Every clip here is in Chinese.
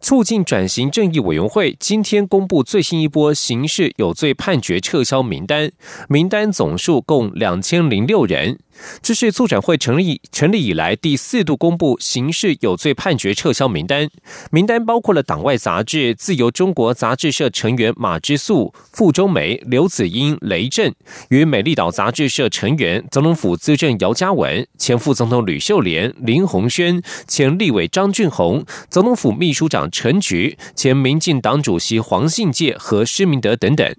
促进转型正义委员会今天公布最新一波刑事有罪判决撤销名单，名单总数共两千零六人。这是促转会成立成立以来第四度公布刑事有罪判决撤销名单，名单包括了党外杂志《自由中国》杂志社成员马之素、傅中梅、刘子英、雷震，与美丽岛杂志社成员总统府资政姚嘉文、前副总统吕秀莲、林鸿轩、前立委张俊宏、总统府秘书长陈菊、前民进党主席黄信介和施明德等等。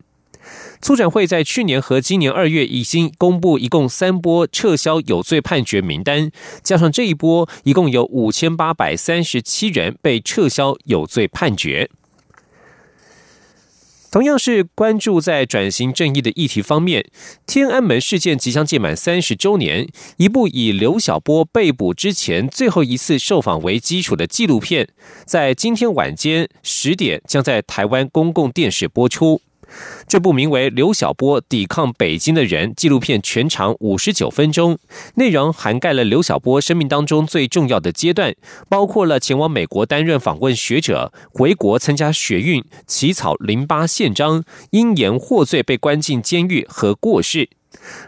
促展会在去年和今年二月已经公布一共三波撤销有罪判决名单，加上这一波，一共有五千八百三十七人被撤销有罪判决。同样是关注在转型正义的议题方面，天安门事件即将届满三十周年，一部以刘晓波被捕之前最后一次受访为基础的纪录片，在今天晚间十点将在台湾公共电视播出。这部名为《刘晓波抵抗北京的人》纪录片全长五十九分钟，内容涵盖了刘晓波生命当中最重要的阶段，包括了前往美国担任访问学者、回国参加学运、起草零八宪章、因言获罪被关进监狱和过世。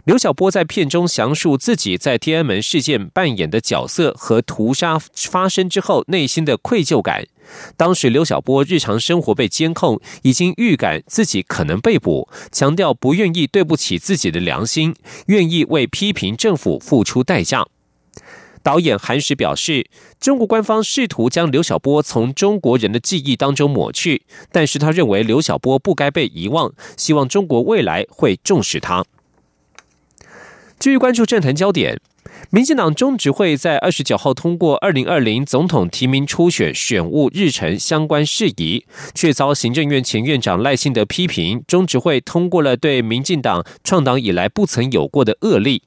刘晓波在片中详述自己在天安门事件扮演的角色和屠杀发生之后内心的愧疚感。当时刘晓波日常生活被监控，已经预感自己可能被捕，强调不愿意对不起自己的良心，愿意为批评政府付出代价。导演韩石表示，中国官方试图将刘晓波从中国人的记忆当中抹去，但是他认为刘晓波不该被遗忘，希望中国未来会重视他。继续关注政坛焦点，民进党中执会在二十九号通过二零二零总统提名初选选务日程相关事宜，却遭行政院前院长赖幸德批评，中执会通过了对民进党创党以来不曾有过的恶例。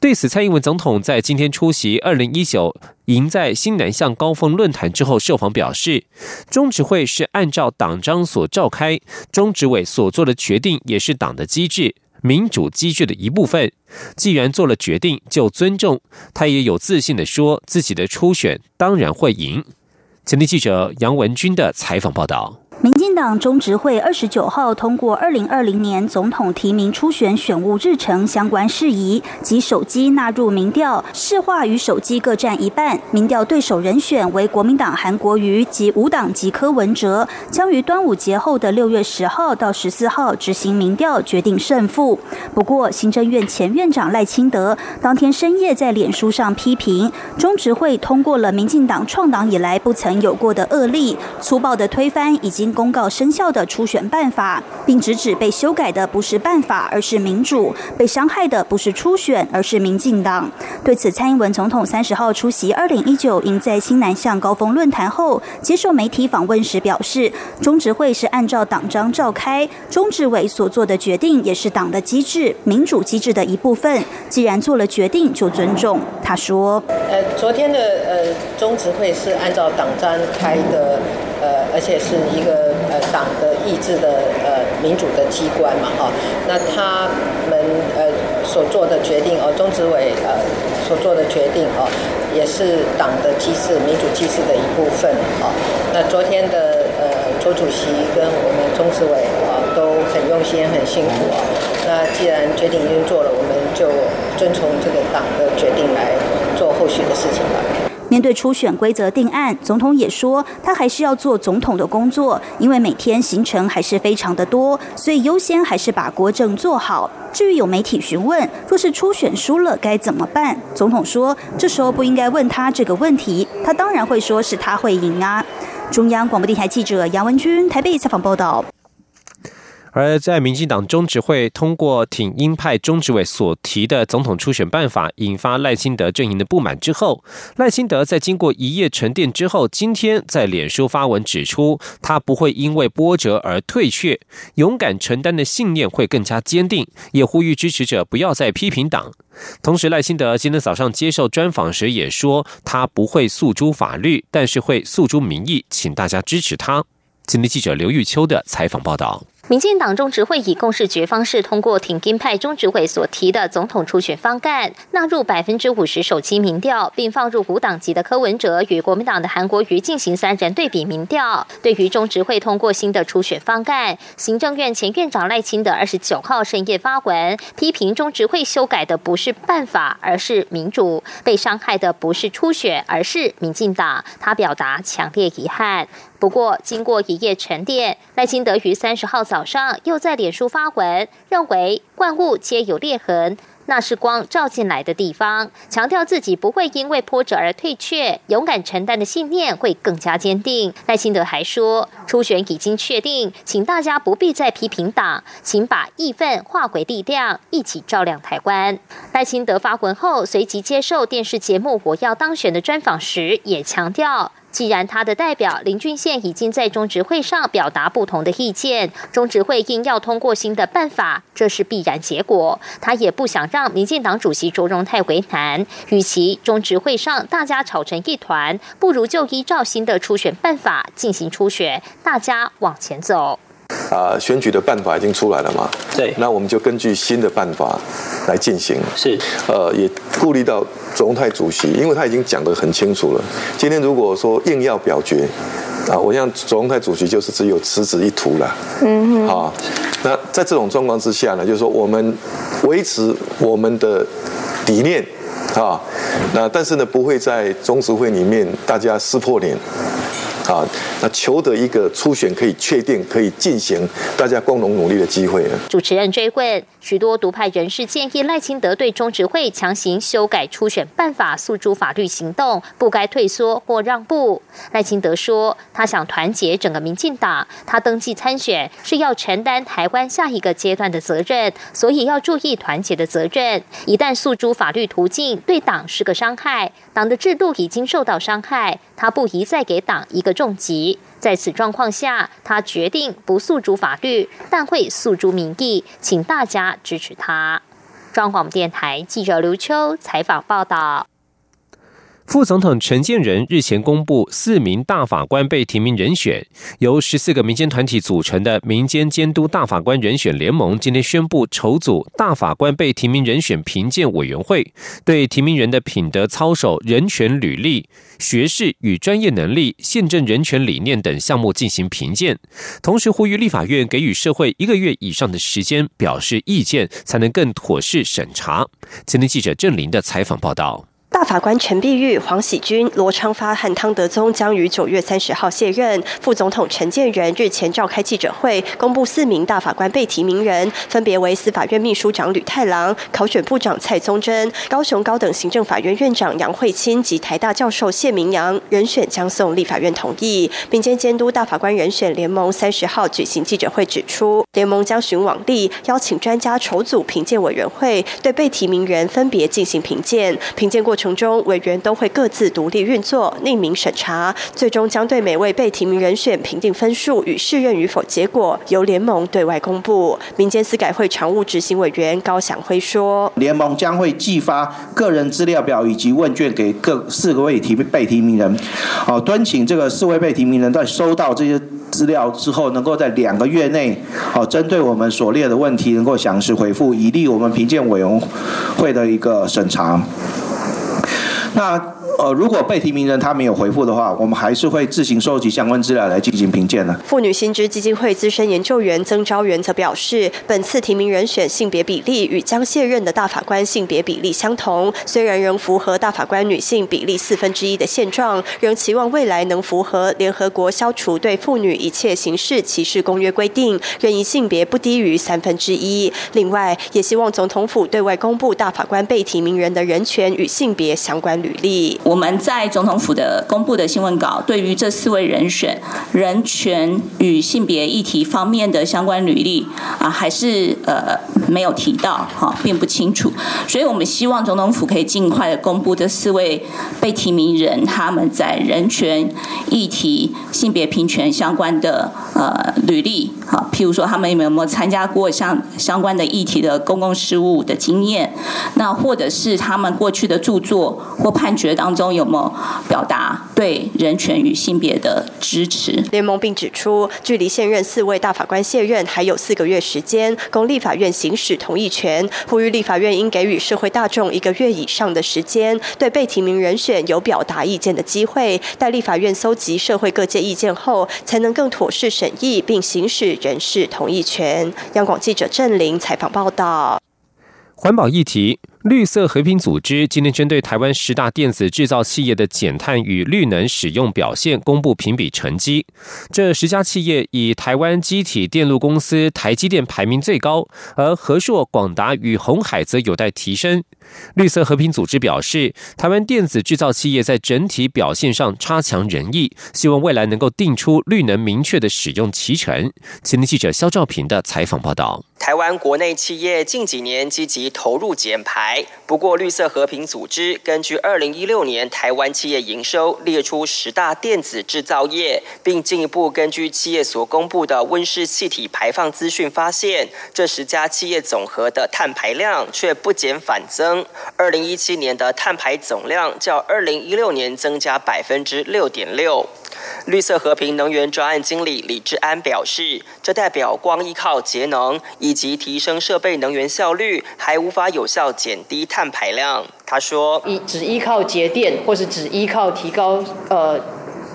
对此，蔡英文总统在今天出席二零一九赢在新南向高峰论坛之后受访表示，中执会是按照党章所召开，中执委所做的决定也是党的机制。民主机制的一部分，既然做了决定，就尊重。他也有自信的说，自己的初选当然会赢。前天记者杨文军的采访报道。党中执会二十九号通过二零二零年总统提名初选选务日程相关事宜，及手机纳入民调，市话与手机各占一半。民调对手人选为国民党韩国瑜及无党籍柯文哲，将于端午节后的六月十号到十四号执行民调，决定胜负。不过，行政院前院长赖清德当天深夜在脸书上批评中执会通过了民进党创党以来不曾有过的恶例，粗暴的推翻已经。公告生效的初选办法，并直指被修改的不是办法，而是民主；被伤害的不是初选，而是民进党。对此，蔡英文总统三十号出席二零一九赢在新南向高峰论坛后，接受媒体访问时表示，中执会是按照党章召开，中执委所做的决定也是党的机制、民主机制的一部分。既然做了决定，就尊重。他说：“呃，昨天的呃中执会是按照党章开的。”呃，而且是一个党的意志的呃民主的机关嘛，哈，那他们呃所做的决定，哦，中执委呃所做的决定，哦，也是党的机制、民主机制的一部分，哦，那昨天的呃周主席跟我们中执委啊都很用心、很辛苦啊，那既然决定已经做了，我们就遵从这个党的决定来做后续的事情吧。面对初选规则定案，总统也说他还是要做总统的工作，因为每天行程还是非常的多，所以优先还是把国政做好。至于有媒体询问，若是初选输了该怎么办？总统说，这时候不应该问他这个问题，他当然会说是他会赢啊。中央广播电台记者杨文君台北采访报道。而在民进党中执会通过挺鹰派中执委所提的总统初选办法，引发赖清德阵营的不满之后，赖清德在经过一夜沉淀之后，今天在脸书发文指出，他不会因为波折而退却，勇敢承担的信念会更加坚定，也呼吁支持者不要再批评党。同时，赖清德今天早上接受专访时也说，他不会诉诸法律，但是会诉诸民意，请大家支持他。今天记者刘玉秋的采访报道。民进党中执会以共识决方式通过挺金派中执会所提的总统初选方案，纳入百分之五十首期民调，并放入无党籍的柯文哲与国民党的韩国瑜进行三人对比民调。对于中执会通过新的初选方案，行政院前院长赖清德二十九号深夜发文批评中执会修改的不是办法，而是民主，被伤害的不是初选，而是民进党。他表达强烈遗憾。不过，经过一夜沉淀，赖清德于三十号早早上又在脸书发文，认为万物皆有裂痕。那是光照进来的地方，强调自己不会因为波折而退却，勇敢承担的信念会更加坚定。赖清德还说，初选已经确定，请大家不必再批评党，请把义愤化为力量，一起照亮台湾。赖清德发文后，随即接受电视节目《我要当选》的专访时，也强调。既然他的代表林俊宪已经在中执会上表达不同的意见，中执会硬要通过新的办法，这是必然结果。他也不想让民进党主席卓荣泰为难，与其中执会上大家吵成一团，不如就依照新的初选办法进行初选，大家往前走。啊，选举的办法已经出来了嘛？对，那我们就根据新的办法来进行。是，呃，也顾虑到总统泰主席，因为他已经讲得很清楚了。今天如果说硬要表决，啊，我想总统泰主席就是只有辞职一途了。嗯哼。啊，那在这种状况之下呢，就是说我们维持我们的理念，啊，那但是呢，不会在中执会里面大家撕破脸。啊，那求得一个初选可以确定、可以进行，大家共同努力的机会了。主持人追问，许多独派人士建议赖清德对中执会强行修改初选办法诉诸法律行动，不该退缩或让步。赖清德说，他想团结整个民进党，他登记参选是要承担台湾下一个阶段的责任，所以要注意团结的责任。一旦诉诸法律途径，对党是个伤害，党的制度已经受到伤害，他不宜再给党一个。重疾，在此状况下，他决定不诉诸法律，但会诉诸民意，请大家支持他。中广电台记者刘秋采访报道。副总统陈建仁日前公布四名大法官被提名人选，由十四个民间团体组成的民间监督大法官人选联盟今天宣布筹组大法官被提名人选评鉴委员会，对提名人的品德操守、人权履历、学识与专业能力、宪政人权理念等项目进行评鉴，同时呼吁立法院给予社会一个月以上的时间表示意见，才能更妥适审查。今天记者郑林的采访报道。大法官陈碧玉、黄喜君、罗昌发和汤德宗将于九月三十号卸任。副总统陈建仁日前召开记者会，公布四名大法官被提名人，分别为司法院秘书长吕太郎、考选部长蔡宗贞、高雄高等行政法院院长杨惠清及台大教授谢明阳。人选将送立法院同意。民间监督大法官人选联盟三十号举行记者会，指出联盟将寻往例，邀请专家筹组评鉴委员会，对被提名人分别进行评鉴。评鉴过程。中委员都会各自独立运作，匿名审查，最终将对每位被提名人选评定分数与试任与否结果由联盟对外公布。民间司改会常务执行委员高祥辉说：“联盟将会寄发个人资料表以及问卷给各四个位提被提名人，好，敦请这个四位被提名人在收到这些资料之后，能够在两个月内，好，针对我们所列的问题，能够详细回复，以利我们评鉴委员会的一个审查。”那。呃，如果被提名人他没有回复的话，我们还是会自行收集相关资料来进行评鉴的。妇女新知基金会资深研究员曾昭元则表示，本次提名人选性别比例与将卸任的大法官性别比例相同，虽然仍符合大法官女性比例四分之一的现状，仍期望未来能符合联合国消除对妇女一切形式歧视公约规定，任意性别不低于三分之一。另外，也希望总统府对外公布大法官被提名人的人权与性别相关履历。我们在总统府的公布的新闻稿，对于这四位人选人权与性别议题方面的相关履历啊，还是呃没有提到哈，并不清楚。所以我们希望总统府可以尽快的公布这四位被提名人他们在人权议题、性别平权相关的呃履历，啊，譬如说他们有没有参加过相相关的议题的公共事务的经验，那或者是他们过去的著作或判决当中有没有表达对人权与性别的支持？联盟并指出，距离现任四位大法官卸任还有四个月时间，供立法院行使同意权，呼吁立法院应给予社会大众一个月以上的时间，对被提名人选有表达意见的机会，待立法院搜集社会各界意见后，才能更妥适审议并行使人事同意权。央广记者郑玲采访报道。环保议题。绿色和平组织今天针对台湾十大电子制造企业的减碳与绿能使用表现公布评比成绩。这十家企业以台湾机体电路公司台积电排名最高，而和硕、广达与红海则有待提升。绿色和平组织表示，台湾电子制造企业在整体表现上差强人意，希望未来能够定出绿能明确的使用期程。前天记者肖兆平的采访报道。台湾国内企业近几年积极投入减排，不过绿色和平组织根据二零一六年台湾企业营收列出十大电子制造业，并进一步根据企业所公布的温室气体排放资讯，发现这十家企业总和的碳排量却不减反增。二零一七年的碳排总量较二零一六年增加百分之六点六。绿色和平能源专案经理李志安表示，这代表光依靠节能以及提升设备能源效率，还无法有效减低碳排量。他说：“依只依靠节电，或是只依靠提高呃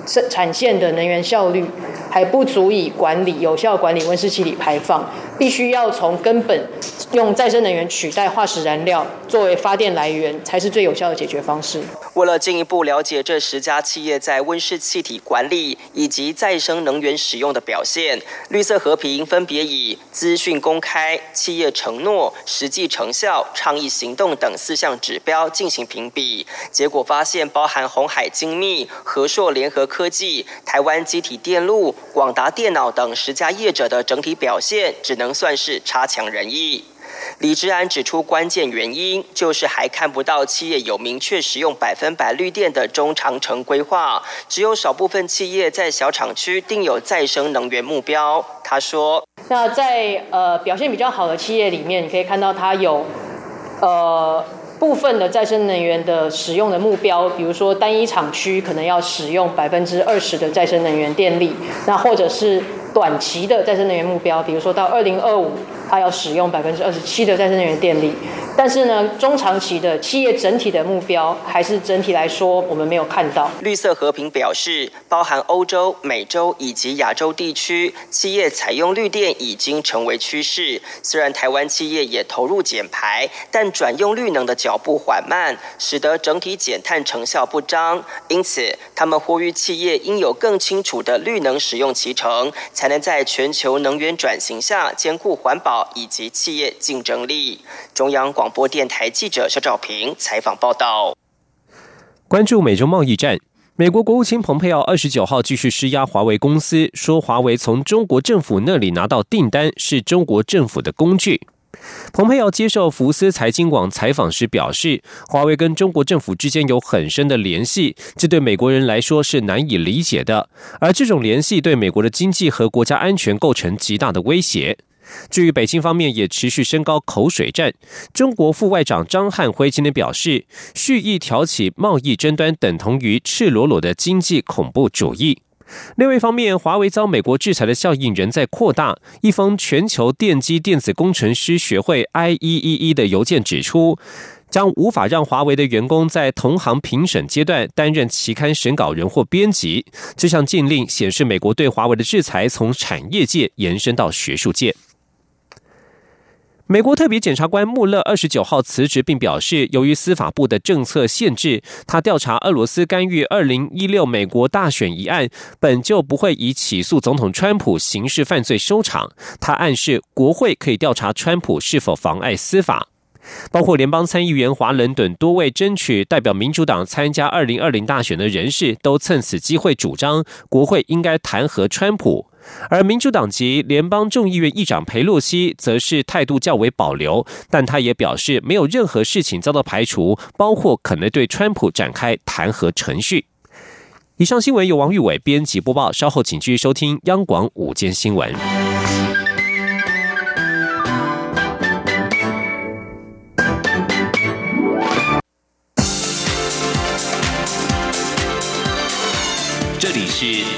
生产线的能源效率，还不足以管理有效管理温室气体排放。”必须要从根本用再生能源取代化石燃料作为发电来源，才是最有效的解决方式。为了进一步了解这十家企业在温室气体管理以及再生能源使用的表现，绿色和平分别以资讯公开、企业承诺、实际成效、倡议行动等四项指标进行评比。结果发现，包含红海精密、和硕联合科技、台湾机体电路、广达电脑等十家业者的整体表现只能。能算是差强人意。李志安指出，关键原因就是还看不到企业有明确使用百分百绿电的中长程规划，只有少部分企业在小厂区定有再生能源目标。他说：“那在呃表现比较好的企业里面，你可以看到它有呃部分的再生能源的使用的目标，比如说单一厂区可能要使用百分之二十的再生能源电力，那或者是。”短期的再生能源目标，比如说到二零二五，它要使用百分之二十七的再生能源电力。但是呢，中长期的企业整体的目标，还是整体来说，我们没有看到。绿色和平表示，包含欧洲、美洲以及亚洲地区，企业采用绿电已经成为趋势。虽然台湾企业也投入减排，但转用绿能的脚步缓慢，使得整体减碳成效不彰。因此，他们呼吁企业应有更清楚的绿能使用其程，才能在全球能源转型下兼顾环保以及企业竞争力。中央广。播电台记者肖兆平采访报道。关注美中贸易战，美国国务卿蓬佩奥二十九号继续施压华为公司，说华为从中国政府那里拿到订单是中国政府的工具。蓬佩奥接受福斯财经网采访时表示，华为跟中国政府之间有很深的联系，这对美国人来说是难以理解的，而这种联系对美国的经济和国家安全构成极大的威胁。至于北京方面也持续升高口水战，中国副外长张汉辉今天表示，蓄意挑起贸易争端等同于赤裸裸的经济恐怖主义。另外一方面，华为遭美国制裁的效应仍在扩大。一封全球电机电子工程师学会 （IEEE） 的邮件指出，将无法让华为的员工在同行评审阶段担任期刊审稿人或编辑。这项禁令显示，美国对华为的制裁从产业界延伸到学术界。美国特别检察官穆勒二十九号辞职，并表示，由于司法部的政策限制，他调查俄罗斯干预二零一六美国大选一案，本就不会以起诉总统川普刑事犯罪收场。他暗示国会可以调查川普是否妨碍司法。包括联邦参议员华伦等多位争取代表民主党参加二零二零大选的人士，都趁此机会主张国会应该弹劾川普。而民主党籍联邦众议院议长佩洛西则是态度较为保留，但他也表示没有任何事情遭到排除，包括可能对川普展开弹劾程序。以上新闻由王玉伟编辑播报，稍后请继续收听央广午间新闻。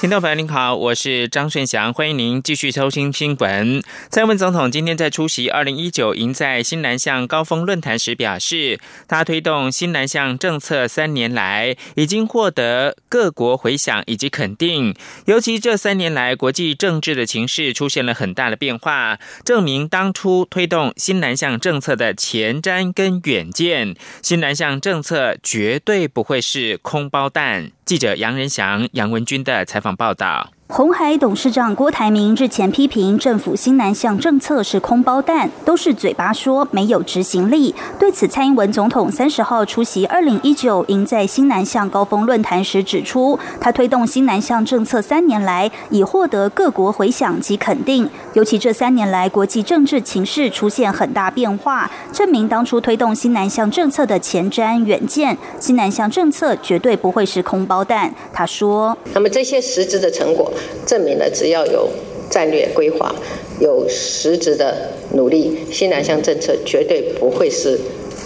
听众朋友您好，我是张顺祥，欢迎您继续收听新闻。蔡英文总统今天在出席二零一九赢在新南向高峰论坛时表示，他推动新南向政策三年来，已经获得各国回响以及肯定。尤其这三年来，国际政治的情势出现了很大的变化，证明当初推动新南向政策的前瞻跟远见，新南向政策绝对不会是空包弹。记者杨仁祥、杨文军的采访报道。红海董事长郭台铭日前批评政府新南向政策是空包弹，都是嘴巴说，没有执行力。对此，蔡英文总统三十号出席二零一九赢在新南向高峰论坛时指出，他推动新南向政策三年来，已获得各国回响及肯定。尤其这三年来，国际政治情势出现很大变化，证明当初推动新南向政策的前瞻远见，新南向政策绝对不会是空包弹。他说：“那么这些实质的成果。”证明了，只要有战略规划、有实质的努力，新南向政策绝对不会是。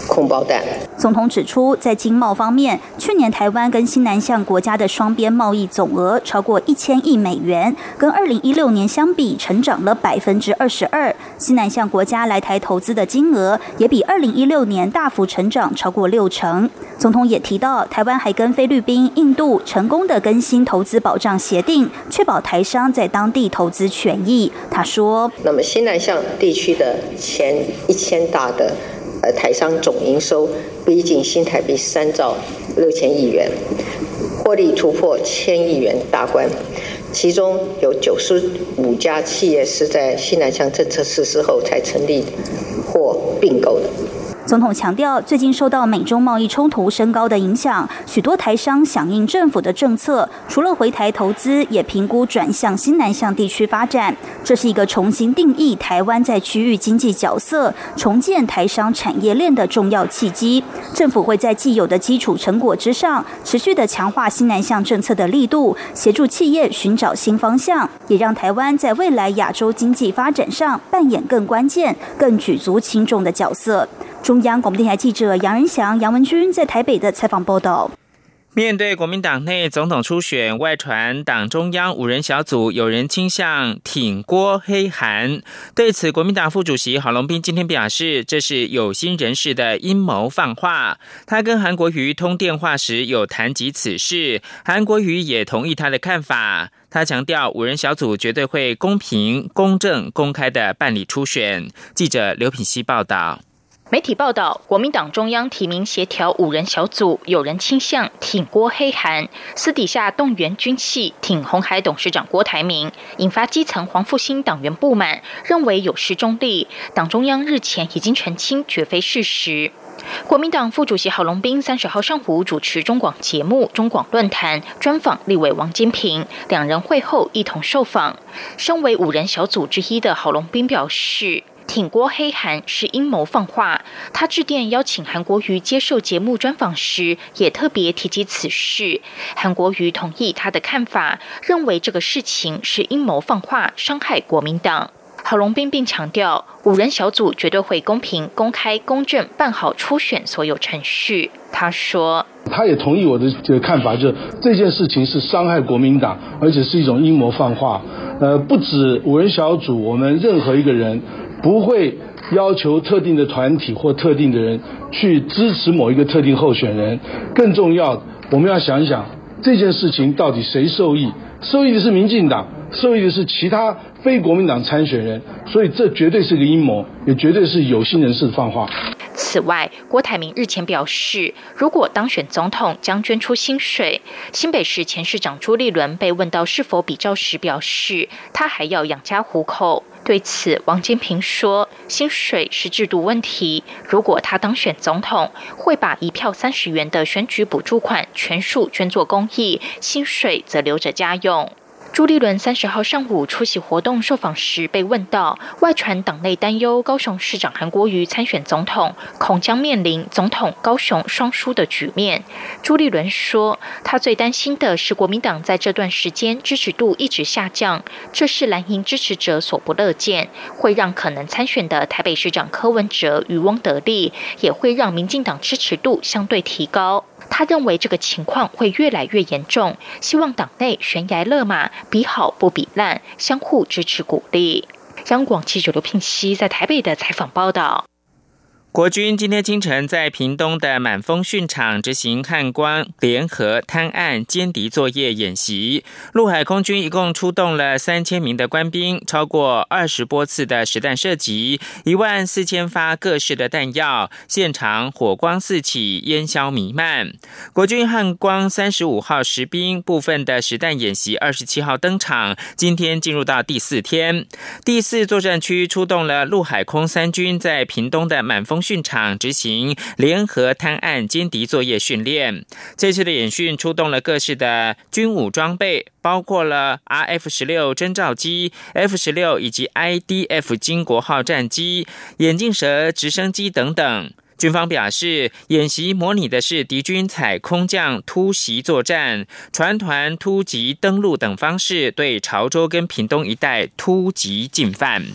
空包弹。总统指出，在经贸方面，去年台湾跟新南向国家的双边贸易总额超过一千亿美元，跟二零一六年相比，成长了百分之二十二。新南向国家来台投资的金额也比二零一六年大幅成长超过六成。总统也提到，台湾还跟菲律宾、印度成功的更新投资保障协定，确保台商在当地投资权益。他说：“那么新南向地区的前一千大的。”呃，台商总营收逼近新台币三兆六千亿元，获利突破千亿元大关，其中有九十五家企业是在西南向政策实施后才成立或并购的。总统强调，最近受到美中贸易冲突升高的影响，许多台商响应政府的政策，除了回台投资，也评估转向新南向地区发展。这是一个重新定义台湾在区域经济角色、重建台商产业链的重要契机。政府会在既有的基础成果之上，持续的强化新南向政策的力度，协助企业寻找新方向，也让台湾在未来亚洲经济发展上扮演更关键、更举足轻重的角色。中央广播电台记者杨仁祥、杨文君在台北的采访报道。面对国民党内总统初选外传，党中央五人小组有人倾向挺郭黑韩，对此，国民党副主席郝龙斌今天表示，这是有心人士的阴谋放话。他跟韩国瑜通电话时有谈及此事，韩国瑜也同意他的看法。他强调，五人小组绝对会公平、公正、公开的办理初选。记者刘品希报道。媒体报道，国民党中央提名协调五人小组有人倾向挺郭黑韩，私底下动员军系挺红海董事长郭台铭，引发基层黄复兴党员不满，认为有失中立。党中央日前已经澄清，绝非事实。国民党副主席郝龙斌三十号上午主持中广节目《中广论坛》，专访立委王金平，两人会后一同受访。身为五人小组之一的郝龙斌表示。挺郭黑韩是阴谋放话，他致电邀请韩国瑜接受节目专访时，也特别提及此事。韩国瑜同意他的看法，认为这个事情是阴谋放话，伤害国民党。郝龙斌并强调，五人小组绝对会公平、公开、公正办好初选所有程序。他说，他也同意我的这个看法，就是这件事情是伤害国民党，而且是一种阴谋放话。呃，不止五人小组，我们任何一个人。不会要求特定的团体或特定的人去支持某一个特定候选人。更重要，我们要想一想这件事情到底谁受益？受益的是民进党，受益的是其他非国民党参选人。所以这绝对是个阴谋，也绝对是有心人士的放话。此外，郭台铭日前表示，如果当选总统，将捐出薪水。新北市前市长朱立伦被问到是否比照时，表示他还要养家糊口。对此，王金平说：“薪水是制度问题，如果他当选总统，会把一票三十元的选举补助款全数捐作公益，薪水则留着家用。”朱立伦三十号上午出席活动受访时，被问到外传党内担忧高雄市长韩国瑜参选总统，恐将面临总统高雄双输的局面。朱立伦说，他最担心的是国民党在这段时间支持度一直下降，这是蓝营支持者所不乐见，会让可能参选的台北市长柯文哲渔翁得利，也会让民进党支持度相对提高。他认为这个情况会越来越严重，希望党内悬崖勒马，比好不比烂，相互支持鼓励。央广记者刘聘熙在台北的采访报道。国军今天清晨在屏东的满丰训场执行汉光联合滩岸歼敌作业演习。陆海空军一共出动了三千名的官兵，超过二十波次的实弹射击，一万四千发各式的弹药，现场火光四起，烟硝弥漫。国军汉光三十五号实兵部分的实弹演习二十七号登场，今天进入到第四天。第四作战区出动了陆海空三军在屏东的满丰。训场执行联合滩岸歼敌作业训练。这次的演训出动了各式的军武装备，包括了 RF 十六侦照机、F 十六以及 IDF 金国号战机、眼镜蛇直升机等等。军方表示，演习模拟的是敌军采空降突袭作战、船团突击登陆等方式，对潮州跟屏东一带突击进犯。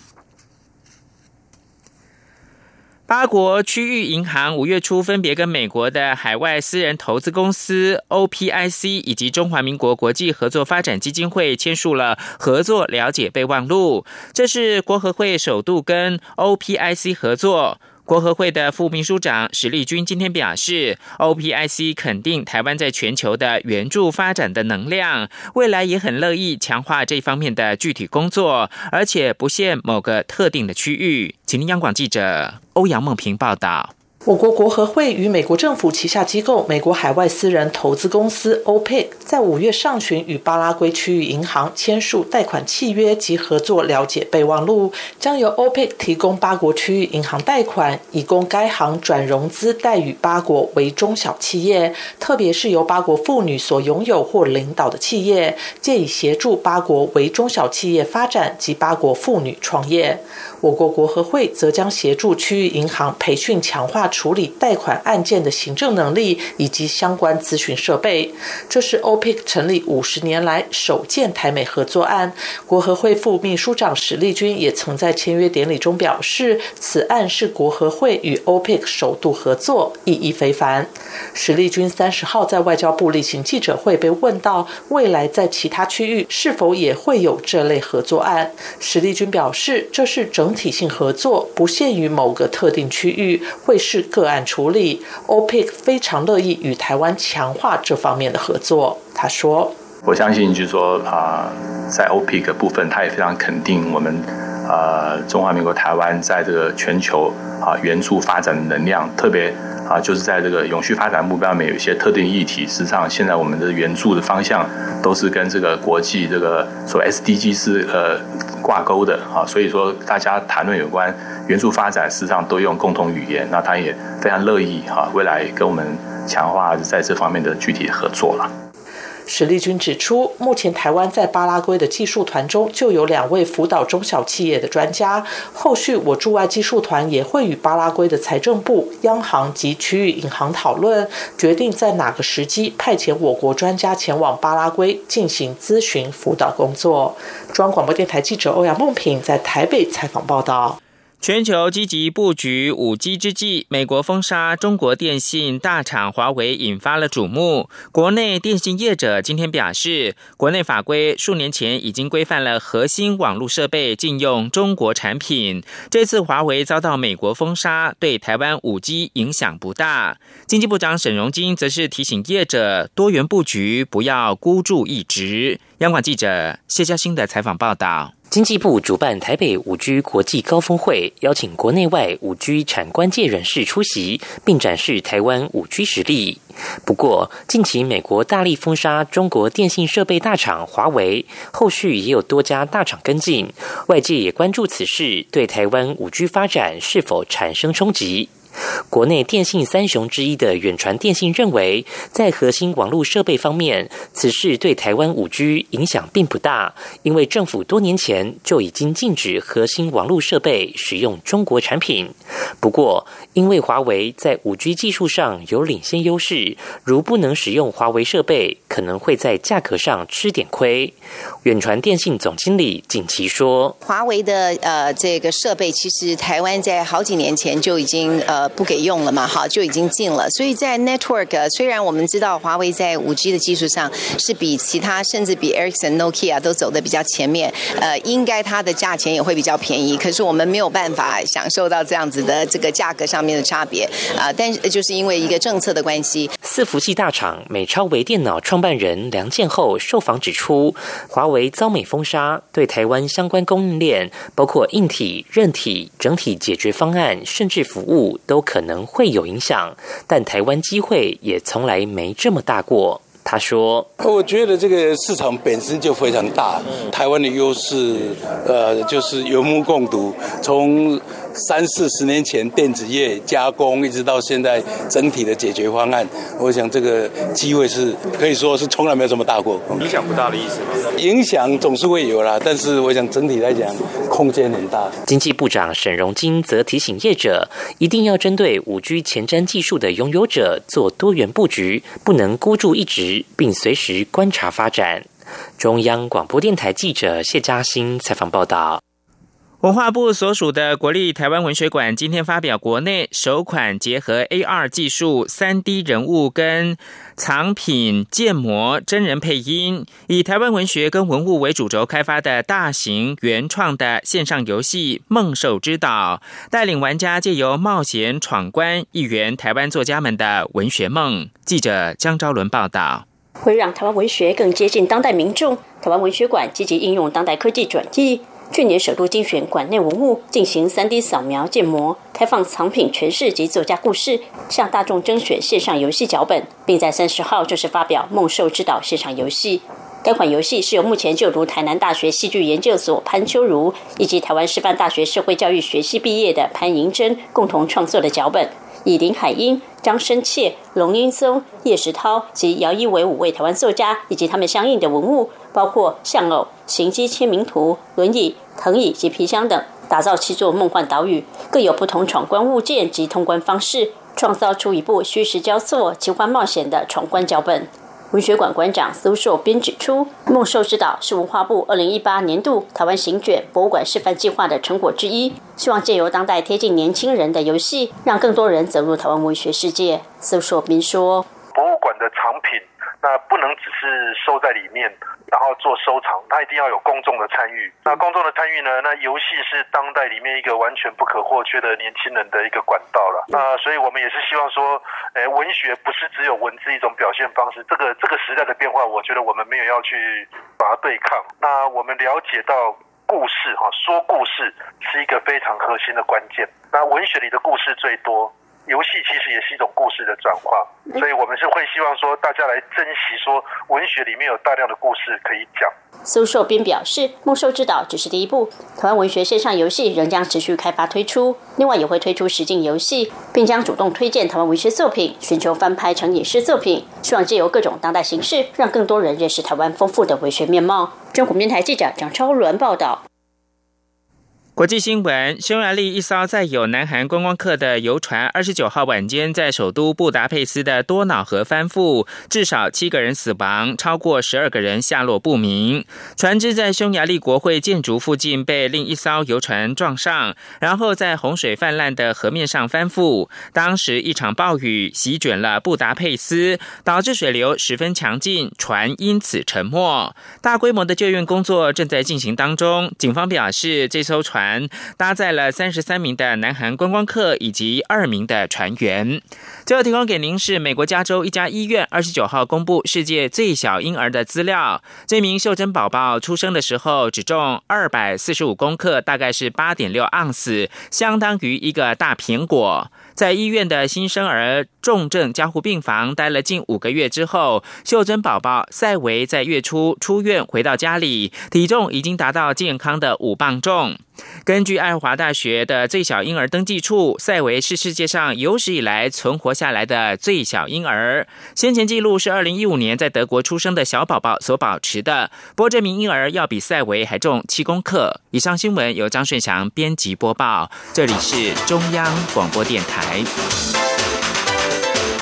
八国区域银行五月初分别跟美国的海外私人投资公司 OPIC 以及中华民国国际合作发展基金会签署了合作了解备忘录，这是国合会首度跟 OPIC 合作。国合会的副秘书长史立军今天表示，OPIC 肯定台湾在全球的援助发展的能量，未来也很乐意强化这方面的具体工作，而且不限某个特定的区域。请听央广记者欧阳梦平报道。我国国合会与美国政府旗下机构美国海外私人投资公司 OPIC 在五月上旬与巴拉圭区域银行签署贷款契约及合作了解备忘录，将由 OPIC 提供八国区域银行贷款，以供该行转融资贷予八国为中小企业，特别是由八国妇女所拥有或领导的企业，借以协助八国为中小企业发展及八国妇女创业。我国国合会则将协助区域银行培训强化处理贷款案件的行政能力以及相关咨询设备。这是 OPIC 成立五十年来首件台美合作案。国合会副秘书长史立军也曾在签约典礼中表示，此案是国合会与 OPIC 首度合作，意义非凡。史立军三十号在外交部例行记者会被问到，未来在其他区域是否也会有这类合作案？史立军表示，这是整。整体性合作不限于某个特定区域，会是个案处理。OPEC 非常乐意与台湾强化这方面的合作。他说：“我相信，就是说啊，在 OPEC 部分，他也非常肯定我们啊中华民国台湾在这个全球啊援助发展的能量，特别。”啊，就是在这个永续发展目标里面有一些特定议题。事实上，现在我们的援助的方向都是跟这个国际这个所谓 SDG 是呃挂钩的啊。所以说，大家谈论有关元素发展，事实上都用共同语言。那他也非常乐意哈，未来跟我们强化在这方面的具体合作了。史立军指出，目前台湾在巴拉圭的技术团中就有两位辅导中小企业的专家。后续我驻外技术团也会与巴拉圭的财政部、央行及区域银行讨论，决定在哪个时机派遣我国专家前往巴拉圭进行咨询辅导工作。中央广播电台记者欧阳梦平在台北采访报道。全球积极布局五 G 之际，美国封杀中国电信大厂华为引发了瞩目。国内电信业者今天表示，国内法规数年前已经规范了核心网络设备禁用中国产品。这次华为遭到美国封杀，对台湾五 G 影响不大。经济部长沈荣金则是提醒业者多元布局，不要孤注一掷。央广记者谢嘉欣的采访报道。经济部主办台北五 G 国际高峰会，邀请国内外五 G 产关界人士出席，并展示台湾五 G 实力。不过，近期美国大力封杀中国电信设备大厂华为，后续也有多家大厂跟进，外界也关注此事对台湾五 G 发展是否产生冲击。国内电信三雄之一的远传电信认为，在核心网络设备方面，此事对台湾五 G 影响并不大，因为政府多年前就已经禁止核心网络设备使用中国产品。不过，因为华为在五 G 技术上有领先优势，如不能使用华为设备，可能会在价格上吃点亏。远传电信总经理景琦说：“华为的呃这个设备，其实台湾在好几年前就已经呃。”不给用了嘛？哈，就已经禁了。所以在 network，虽然我们知道华为在五 G 的技术上是比其他甚至比 Ericsson、Nokia 都走的比较前面，呃，应该它的价钱也会比较便宜。可是我们没有办法享受到这样子的这个价格上面的差别啊。但是就是因为一个政策的关系，伺服器大厂美超微电脑创办人梁建厚受访指出，华为遭美封杀，对台湾相关供应链，包括硬体、韧体、整体解决方案，甚至服务都。有可能会有影响，但台湾机会也从来没这么大过。他说：“我觉得这个市场本身就非常大，台湾的优势，呃，就是有目共睹。从三四十年前电子业加工，一直到现在整体的解决方案，我想这个机会是可以说是从来没有这么大过。影响不大的意思吗？影响总是会有啦，但是我想整体来讲，空间很大。经济部长沈荣金则提醒业者，一定要针对五 G 前瞻技术的拥有者做多元布局，不能孤注一掷，并随时观察发展。中央广播电台记者谢嘉欣采访报道。文化部所属的国立台湾文学馆今天发表国内首款结合 AR 技术、三 D 人物跟藏品建模真人配音，以台湾文学跟文物为主轴开发的大型原创的线上游戏《梦兽之岛》，带领玩家借由冒险闯关，一圆台湾作家们的文学梦。记者江昭伦报道，会让台湾文学更接近当代民众。台湾文学馆积极应用当代科技转译。去年首度精选馆内文物，进行 3D 扫描建模，开放藏品诠释及作家故事，向大众甄选线上游戏脚本，并在三十号正式发表《梦兽之岛》线上游戏。该款游戏是由目前就读台南大学戏剧研究所潘秋如以及台湾师范大学社会教育学系毕业的潘银珍共同创作的脚本，以林海音、张生切、龙英松、叶石涛及姚一为五位台湾作家以及他们相应的文物。包括象偶、行机签名图、轮椅、藤椅及皮箱等，打造七座梦幻岛屿，各有不同闯关物件及通关方式，创造出一部虚实交错、奇幻冒险的闯关脚本。文学馆馆长苏硕斌指出，《梦兽之岛》是文化部二零一八年度台湾行卷博物馆示范计划的成果之一，希望借由当代贴近年轻人的游戏，让更多人走入台湾文学世界。苏硕斌说：“，那不能只是收在里面。”然后做收藏，它一定要有公众的参与。那公众的参与呢？那游戏是当代里面一个完全不可或缺的年轻人的一个管道了。那所以我们也是希望说，诶，文学不是只有文字一种表现方式。这个这个时代的变化，我觉得我们没有要去把它对抗。那我们了解到故事哈，说故事是一个非常核心的关键。那文学里的故事最多。游戏其实也是一种故事的转化，所以我们是会希望说大家来珍惜说文学里面有大量的故事可以讲。苏寿斌表示，《梦兽之岛》只是第一步，台湾文学线上游戏仍将持续开发推出，另外也会推出实境游戏，并将主动推荐台湾文学作品，寻求翻拍成影视作品，希望借由各种当代形式，让更多人认识台湾丰富的文学面貌。中国电台记者蒋超伦报道。国际新闻：匈牙利一艘载有南韩观光客的游船，二十九号晚间在首都布达佩斯的多瑙河翻覆，至少七个人死亡，超过十二个人下落不明。船只在匈牙利国会建筑附近被另一艘游船撞上，然后在洪水泛滥的河面上翻覆。当时一场暴雨席卷了布达佩斯，导致水流十分强劲，船因此沉没。大规模的救援工作正在进行当中。警方表示，这艘船。搭载了三十三名的南韩观光客以及二名的船员。最后提供给您是美国加州一家医院二十九号公布世界最小婴儿的资料。这名秀珍宝宝出生的时候只重二百四十五公克，大概是八点六盎司，相当于一个大苹果。在医院的新生儿重症加护病房待了近五个月之后，秀珍宝宝赛维在月初出院回到家里，体重已经达到健康的五磅重。根据爱华大学的最小婴儿登记处，赛维是世界上有史以来存活下来的最小婴儿。先前记录是二零一五年在德国出生的小宝宝所保持的。不过这名婴儿要比赛维还重七公克。以上新闻由张顺祥编辑播报，这里是中央广播电台。